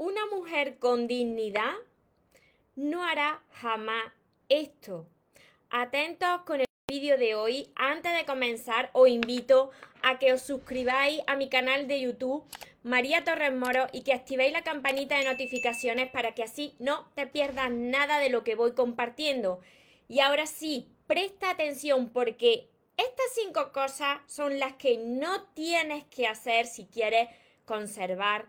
una mujer con dignidad no hará jamás esto. Atentos con el vídeo de hoy. Antes de comenzar, os invito a que os suscribáis a mi canal de YouTube María Torres Moro y que activéis la campanita de notificaciones para que así no te pierdas nada de lo que voy compartiendo. Y ahora sí, presta atención porque estas cinco cosas son las que no tienes que hacer si quieres conservar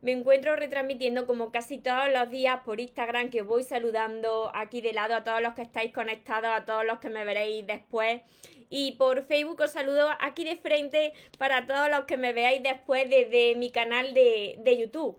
Me encuentro retransmitiendo como casi todos los días por Instagram, que os voy saludando aquí de lado a todos los que estáis conectados, a todos los que me veréis después. Y por Facebook os saludo aquí de frente para todos los que me veáis después desde mi canal de, de YouTube.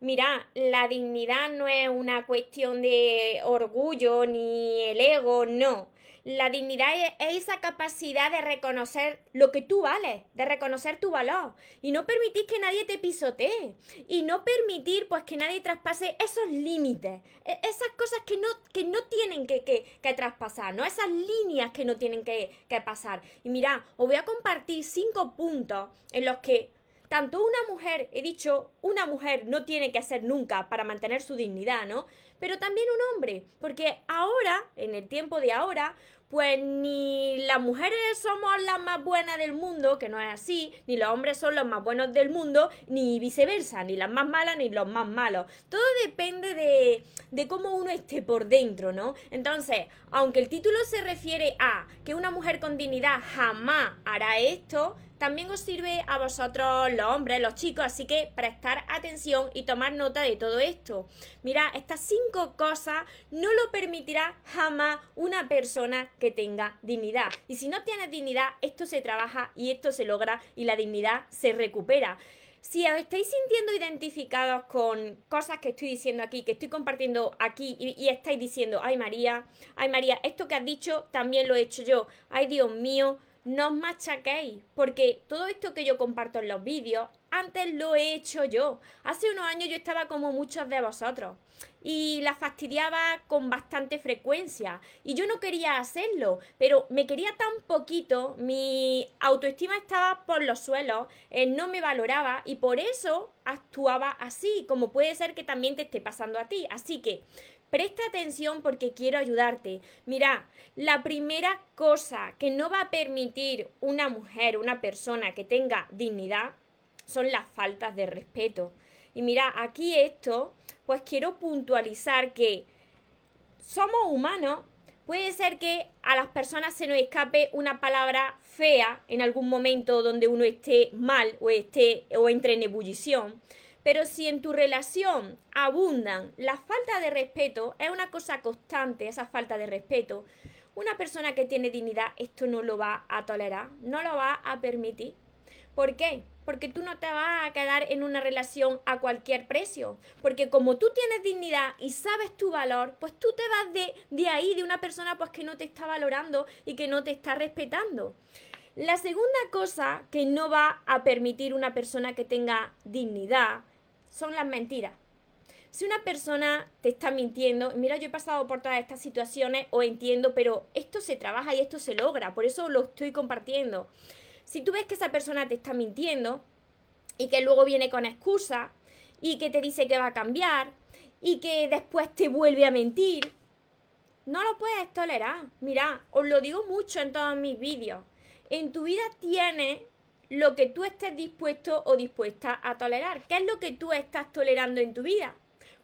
Mira, la dignidad no es una cuestión de orgullo ni el ego, no. La dignidad es, esa capacidad de reconocer lo que tú vales, de reconocer tu valor y no permitir que nadie te pisotee y no permitir pues que nadie traspase esos límites, e, esas cosas que no, que no tienen que, que, traspasar, ¿no? Esas líneas que no tienen que, que pasar. Y mira, os voy a compartir cinco puntos en los que tanto una mujer, he dicho, una mujer no tiene que hacer nunca para mantener su dignidad, ¿no? Pero también un hombre, porque ahora, en el tiempo de ahora, pues ni las mujeres somos las más buenas del mundo, que no es así, ni los hombres son los más buenos del mundo, ni viceversa, ni las más malas ni los más malos. Todo depende de, de cómo uno esté por dentro, ¿no? Entonces, aunque el título se refiere a que una mujer con dignidad jamás hará esto, también os sirve a vosotros los hombres, los chicos, así que prestar atención y tomar nota de todo esto. Mira, estas cinco cosas no lo permitirá jamás una persona que tenga dignidad. Y si no tienes dignidad, esto se trabaja y esto se logra y la dignidad se recupera. Si os estáis sintiendo identificados con cosas que estoy diciendo aquí, que estoy compartiendo aquí y, y, estáis diciendo, ay María, ay María, esto que has dicho también lo he hecho yo, ay Dios mío, no os machaquéis, porque todo esto que yo comparto en los vídeos, antes lo he hecho yo. Hace unos años yo estaba como muchos de vosotros y la fastidiaba con bastante frecuencia y yo no quería hacerlo, pero me quería tan poquito, mi autoestima estaba por los suelos, no me valoraba y por eso actuaba así, como puede ser que también te esté pasando a ti. Así que Presta atención porque quiero ayudarte. Mira, la primera cosa que no va a permitir una mujer, una persona que tenga dignidad, son las faltas de respeto. Y mira, aquí esto, pues quiero puntualizar que somos humanos. Puede ser que a las personas se nos escape una palabra fea en algún momento donde uno esté mal o esté o entre en ebullición. Pero si en tu relación abundan la falta de respeto, es una cosa constante esa falta de respeto, una persona que tiene dignidad esto no lo va a tolerar, no lo va a permitir. ¿Por qué? Porque tú no te vas a quedar en una relación a cualquier precio. Porque como tú tienes dignidad y sabes tu valor, pues tú te vas de, de ahí, de una persona pues que no te está valorando y que no te está respetando. La segunda cosa que no va a permitir una persona que tenga dignidad son las mentiras. Si una persona te está mintiendo, mira, yo he pasado por todas estas situaciones o entiendo, pero esto se trabaja y esto se logra, por eso lo estoy compartiendo. Si tú ves que esa persona te está mintiendo y que luego viene con excusa y que te dice que va a cambiar y que después te vuelve a mentir, no lo puedes tolerar. Mira, os lo digo mucho en todos mis vídeos. En tu vida tienes lo que tú estés dispuesto o dispuesta a tolerar. ¿Qué es lo que tú estás tolerando en tu vida?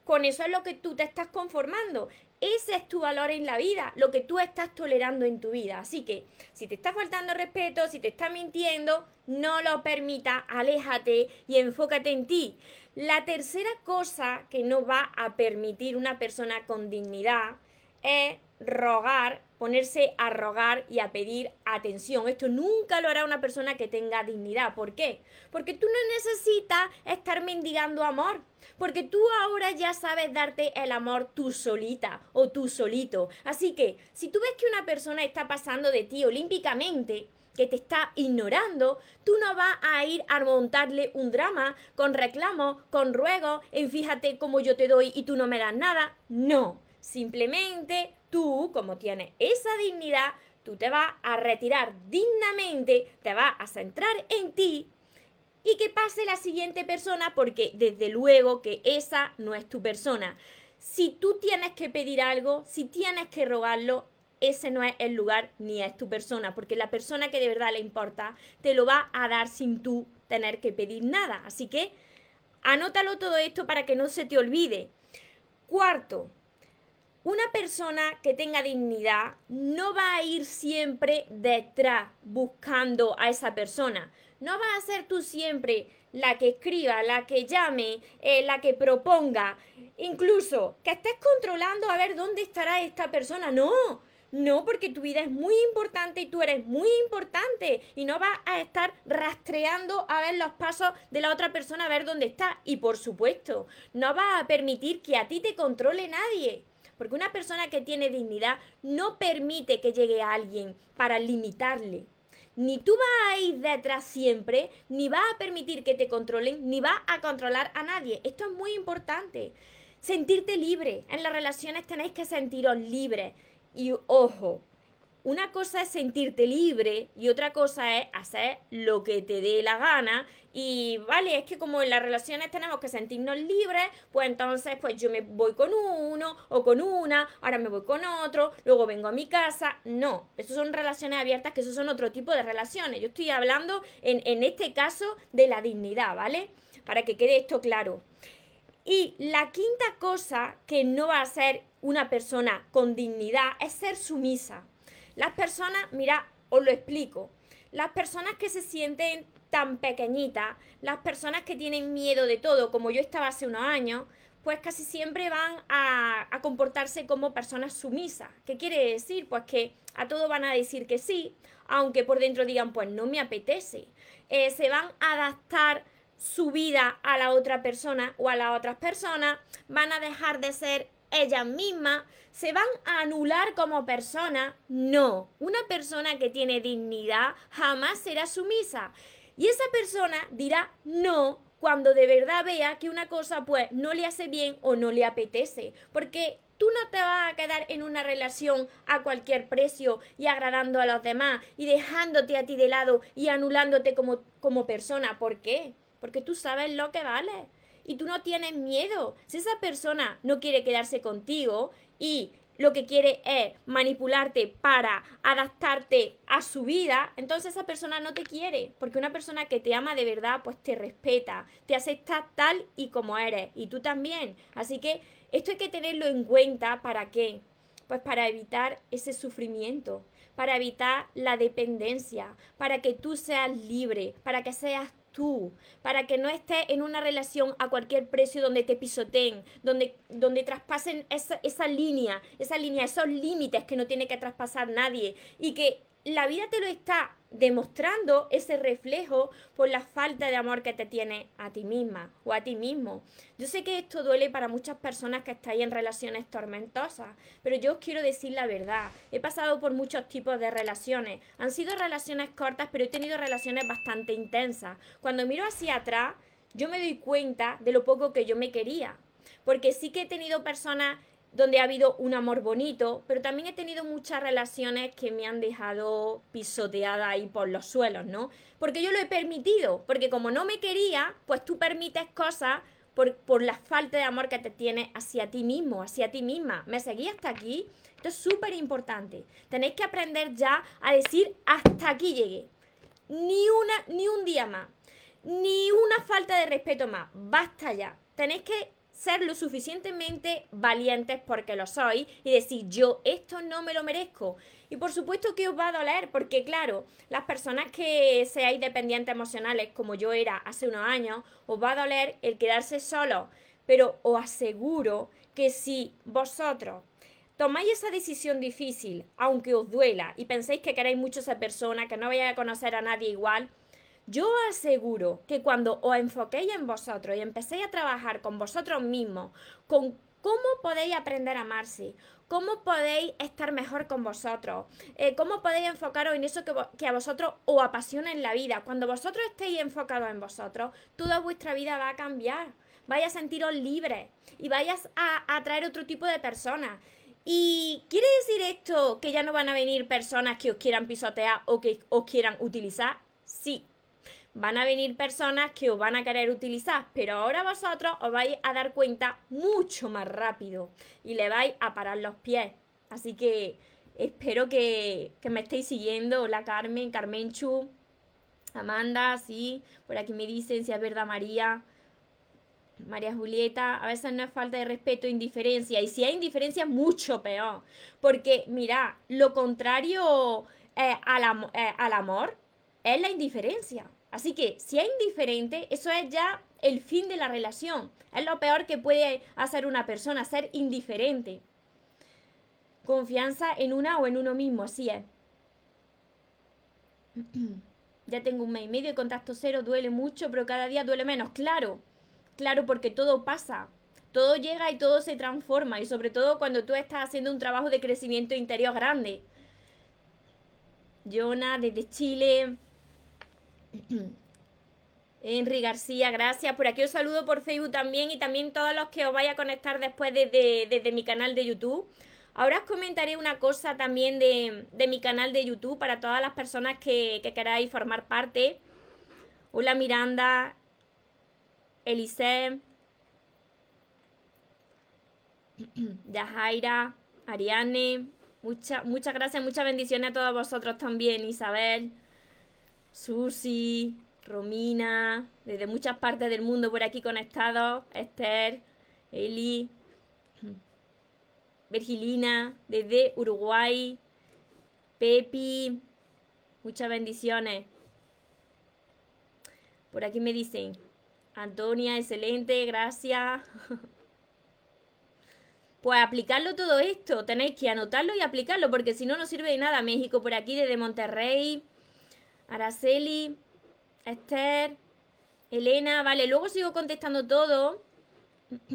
Con eso es lo que tú te estás conformando. Ese es tu valor en la vida, lo que tú estás tolerando en tu vida. Así que si te está faltando respeto, si te está mintiendo, no lo permita, aléjate y enfócate en ti. La tercera cosa que no va a permitir una persona con dignidad es rogar ponerse a rogar y a pedir atención. Esto nunca lo hará una persona que tenga dignidad. ¿Por qué? Porque tú no necesitas estar mendigando amor. Porque tú ahora ya sabes darte el amor tú solita o tú solito. Así que si tú ves que una persona está pasando de ti olímpicamente, que te está ignorando, tú no vas a ir a montarle un drama con reclamo, con ruego, en fíjate cómo yo te doy y tú no me das nada. No, simplemente tú, como tienes esa dignidad, tú te vas a retirar dignamente, te vas a centrar en ti y que pase la siguiente persona porque desde luego que esa no es tu persona. Si tú tienes que pedir algo, si tienes que rogarlo, ese no es el lugar ni es tu persona, porque la persona que de verdad le importa te lo va a dar sin tú tener que pedir nada. Así que anótalo todo esto para que no se te olvide. Cuarto, una persona que tenga dignidad no va a ir siempre detrás buscando a esa persona. No vas a ser tú siempre la que escriba, la que llame, eh, la que proponga, incluso que estés controlando a ver dónde estará esta persona. No, no, porque tu vida es muy importante y tú eres muy importante y no vas a estar rastreando a ver los pasos de la otra persona a ver dónde está. Y por supuesto, no vas a permitir que a ti te controle nadie. Porque una persona que tiene dignidad no permite que llegue a alguien para limitarle. Ni tú vas a ir detrás siempre, ni vas a permitir que te controlen, ni vas a controlar a nadie. Esto es muy importante. Sentirte libre. En las relaciones tenéis que sentiros libres y ojo, una cosa es sentirte libre y otra cosa es hacer lo que te dé la gana. Y vale, es que como en las relaciones tenemos que sentirnos libres, pues entonces pues yo me voy con uno o con una, ahora me voy con otro, luego vengo a mi casa. No, eso son relaciones abiertas, que eso son otro tipo de relaciones. Yo estoy hablando en, en este caso de la dignidad, ¿vale? Para que quede esto claro. Y la quinta cosa que no va a ser una persona con dignidad es ser sumisa. Las personas, mira, os lo explico. Las personas que se sienten tan pequeñitas, las personas que tienen miedo de todo, como yo estaba hace unos años, pues casi siempre van a, comportarse como personas sumisas. ¿Qué quiere decir? Pues que a todo van a decir que sí, aunque por dentro digan, pues no me apetece. Eh, se van a adaptar su vida a la otra persona o a las otras personas, van a dejar de ser ellas mismas, se van a anular como persona. No, una persona que tiene dignidad jamás será sumisa. Y esa persona dirá no cuando de verdad vea que una cosa pues no le hace bien o no le apetece. Porque tú no te vas a quedar en una relación a cualquier precio y agradando a los demás y dejándote a ti de lado y anulándote como, como persona. ¿Por qué? porque tú sabes lo que vale y tú no tienes miedo. Si esa persona no quiere quedarse contigo y lo que quiere es manipularte para adaptarte a su vida, entonces esa persona no te quiere, porque una persona que te ama de verdad, pues te respeta, te acepta tal y como eres, y tú también. Así que esto hay que tenerlo en cuenta, ¿para qué? Pues para evitar ese sufrimiento, para evitar la dependencia, para que tú seas libre, para que seas tú, para que no estés en una relación a cualquier precio donde te pisoteen, donde, donde traspasen esa, esa línea, esa línea, esos límites que no tiene que traspasar nadie y que la vida te lo está demostrando ese reflejo por la falta de amor que te tiene a ti misma o a ti mismo. Yo sé que esto duele para muchas personas que estáis en relaciones tormentosas, pero yo os quiero decir la verdad. He pasado por muchos tipos de relaciones. Han sido relaciones cortas, pero he tenido relaciones bastante intensas. Cuando miro hacia atrás, yo me doy cuenta de lo poco que yo me quería. Porque sí que he tenido personas donde ha habido un amor bonito, pero también he tenido muchas relaciones que me han dejado pisoteada ahí por los suelos, ¿no? Porque yo lo he permitido, porque como no me quería, pues tú permites cosas por, por la falta de amor que te tienes hacia ti mismo, hacia ti misma. ¿Me seguí hasta aquí? Esto es súper importante. Tenéis que aprender ya a decir hasta aquí llegué. Ni una, ni un día más. Ni una falta de respeto más. Basta ya. Tenéis que ser lo suficientemente valientes porque lo sois y decir yo esto no me lo merezco. Y por supuesto que os va a doler porque claro, las personas que seáis dependientes emocionales como yo era hace unos años, os va a doler el quedarse solo. Pero os aseguro que si vosotros tomáis esa decisión difícil, aunque os duela y penséis que queréis mucho a esa persona, que no vayáis a conocer a nadie igual, yo aseguro que cuando os enfoquéis en vosotros y empecéis a trabajar con vosotros mismos, con cómo podéis aprender a amarse, cómo podéis estar mejor con vosotros, eh, cómo podéis enfocaros en eso que, a vosotros os apasiona en la vida. Cuando vosotros estéis enfocados en vosotros, toda vuestra vida va a cambiar. Vais a sentiros libres y vayas a, a atraer otro tipo de personas. ¿Y quiere decir esto que ya no van a venir personas que os quieran pisotear o que os quieran utilizar? Sí, van a venir personas que os van a querer utilizar, pero ahora vosotros os vais a dar cuenta mucho más rápido y le vais a parar los pies. Así que espero que, me estéis siguiendo. Hola Carmen, Carmenchu, Amanda, sí, por aquí me dicen si es verdad María. María Julieta, a veces no es falta de respeto, indiferencia. Y si hay indiferencia, mucho peor. Porque, mira, lo contrario eh, eh, al amor es la indiferencia. Así que si es indiferente, eso es ya el fin de la relación. Es lo peor que puede hacer una persona, ser indiferente. Confianza en una o en uno mismo, así es. ya tengo un mes y medio de contacto cero, duele mucho, pero cada día duele menos. Claro, claro, porque todo pasa. Todo llega y todo se transforma. Y sobre todo cuando tú estás haciendo un trabajo de crecimiento interior grande. Jonah, desde Chile. Henry García, gracias. Por aquí os saludo por Facebook también y también todos los que os vaya a conectar después desde, mi canal de YouTube. Ahora os comentaré una cosa también de, mi canal de YouTube para todas las personas que, queráis formar parte. Hola Miranda, Elise, Yajaira, Ariane. muchas gracias, muchas bendiciones a todos vosotros también, Isabel. Susi, Romina, desde muchas partes del mundo por aquí conectados, Esther, Eli, Virgilina, desde Uruguay, Pepi, muchas bendiciones. Por aquí me dicen, Antonia, excelente, gracias. Pues aplicarlo todo esto, tenéis que anotarlo y aplicarlo, porque si no, no sirve de nada. México por aquí, desde Monterrey, Araceli, Esther, Elena, vale, luego sigo contestando todo.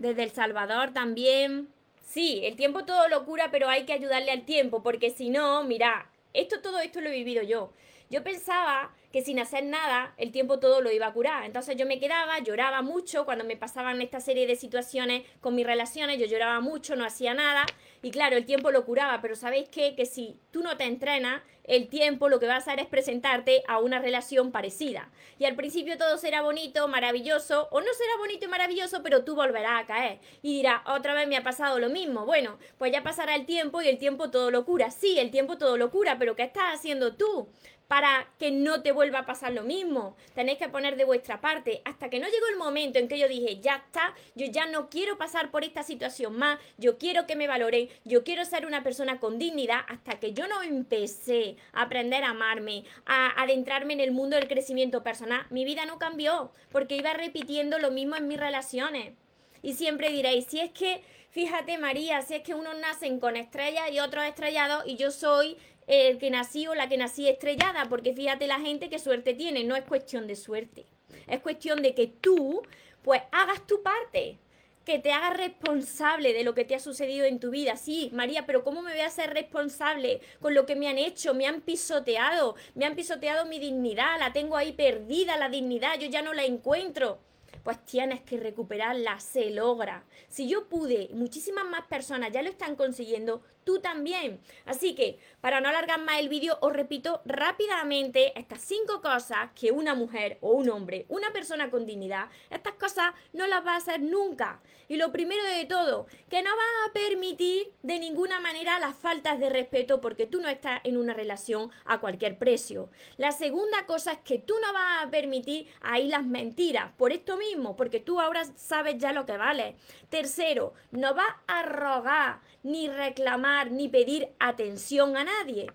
Desde El Salvador también. Sí, el tiempo todo lo cura, pero hay que ayudarle al tiempo, porque si no, mira, esto, todo esto lo he vivido yo. Yo pensaba que sin hacer nada el tiempo todo lo iba a curar. Entonces yo me quedaba, lloraba mucho cuando me pasaban esta serie de situaciones con mis relaciones, yo lloraba mucho, no hacía nada y claro, el tiempo lo curaba, pero ¿sabéis qué? Que si tú no te entrenas, el tiempo lo que va a hacer es presentarte a una relación parecida. Y al principio todo será bonito, maravilloso, o no será bonito y maravilloso, pero tú volverás a caer. Y dirás, otra vez me ha pasado lo mismo. Bueno, pues ya pasará el tiempo y el tiempo todo lo cura. Sí, el tiempo todo lo cura, pero ¿qué estás haciendo tú? para que no te vuelva a pasar lo mismo. Tenéis que poner de vuestra parte. Hasta que no llegó el momento en que yo dije, ya está, yo ya no quiero pasar por esta situación más, yo quiero que me valoren, yo quiero ser una persona con dignidad, hasta que yo no empecé a aprender a amarme, a adentrarme en el mundo del crecimiento personal, mi vida no cambió, porque iba repitiendo lo mismo en mis relaciones. Y siempre diréis, si es que, fíjate María, si es que unos nacen con estrellas y otros estrellados y yo soy el que nací o la que nací estrellada, porque fíjate la gente qué suerte tiene, no es cuestión de suerte, es cuestión de que tú pues hagas tu parte, que te hagas responsable de lo que te ha sucedido en tu vida. Sí, María, pero ¿cómo me voy a hacer responsable con lo que me han hecho? Me han pisoteado, me han pisoteado mi dignidad, la tengo ahí perdida, la dignidad, yo ya no la encuentro pues tienes que recuperarla, se logra. Si yo pude, muchísimas más personas ya lo están consiguiendo, tú también. Así que, para no alargar más el vídeo, os repito rápidamente estas cinco cosas que una mujer o un hombre, una persona con dignidad, estas cosas no las va a hacer nunca. Y lo primero de todo, que no va a permitir de ninguna manera las faltas de respeto porque tú no estás en una relación a cualquier precio. La segunda cosa es que tú no vas a permitir ahí las mentiras, por esto mismo, porque tú ahora sabes ya lo que vale. Tercero, no vas a rogar, ni reclamar, ni pedir atención a nadie.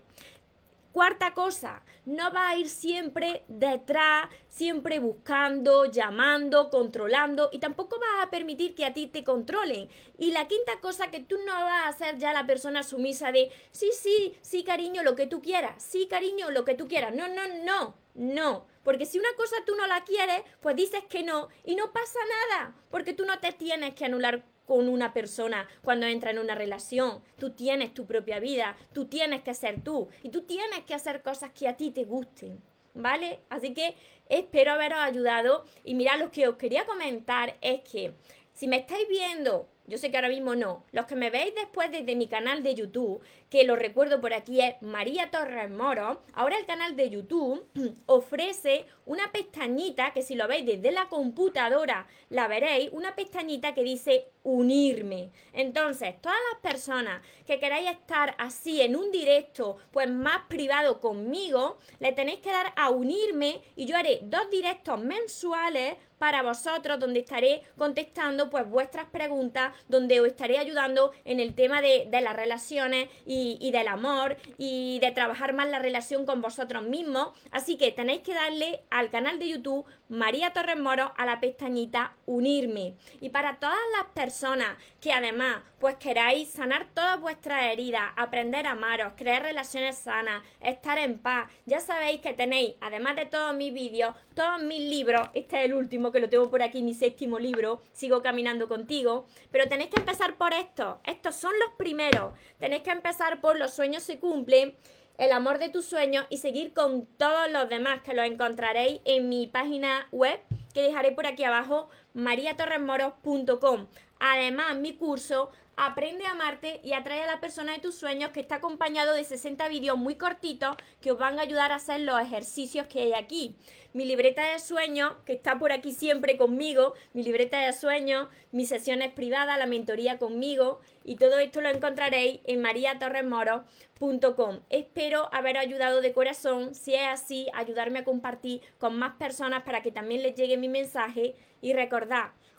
Cuarta cosa, no vas a ir siempre detrás, siempre buscando, llamando, controlando y tampoco vas a permitir que a ti te controlen. Y la quinta cosa que tú no vas a ser ya la persona sumisa de, sí, sí, sí, cariño, lo que tú quieras, sí, cariño, lo que tú quieras. No, no, no, no. Porque si una cosa tú no la quieres, pues dices que no y no pasa nada, porque tú no te tienes que anular con una persona cuando entra en una relación. Tú tienes tu propia vida, tú tienes que ser tú y tú tienes que hacer cosas que a ti te gusten. ¿Vale? Así que espero haberos ayudado y mira lo que os quería comentar es que si me estáis viendo yo sé que ahora mismo no. Los que me veis después desde mi canal de YouTube, que lo recuerdo por aquí es María Torres Moro, ahora el canal de YouTube ofrece una pestañita que si lo veis desde la computadora la veréis, una pestañita que dice unirme. Entonces, todas las personas que queráis estar así en un directo, pues más privado conmigo, le tenéis que dar a unirme y yo haré dos directos mensuales para vosotros donde estaré contestando pues vuestras preguntas donde os estaré ayudando en el tema de, las relaciones y, del amor y de trabajar más la relación con vosotros mismos. Así que tenéis que darle al canal de YouTube María Torres Moro a la pestañita unirme. Y para todas las personas que además pues queráis sanar todas vuestras heridas, aprender a amaros, crear relaciones sanas, estar en paz, ya sabéis que tenéis, además de todos mis vídeos, todos mis libros, este es el último que lo tengo por aquí, mi séptimo libro, Sigo Caminando Contigo, pero tenéis que empezar por esto. Estos son los primeros. Tenéis que empezar por Los sueños se cumplen, El amor de tus sueños y seguir con todos los demás que los encontraréis en mi página web que dejaré por aquí abajo, mariatorresmoros.com. Además, mi curso Aprende a amarte y atrae a la persona de tus sueños que está acompañado de 60 vídeos muy cortitos que os van a ayudar a hacer los ejercicios que hay aquí. Mi libreta de sueños, que está por aquí siempre conmigo, mi libreta de sueños, mis sesiones privadas, la mentoría conmigo y todo esto lo encontraréis en mariatorresmoros.com. Espero haber ayudado de corazón, si es así, ayudarme a compartir con más personas para que también les llegue mi mensaje y recordad,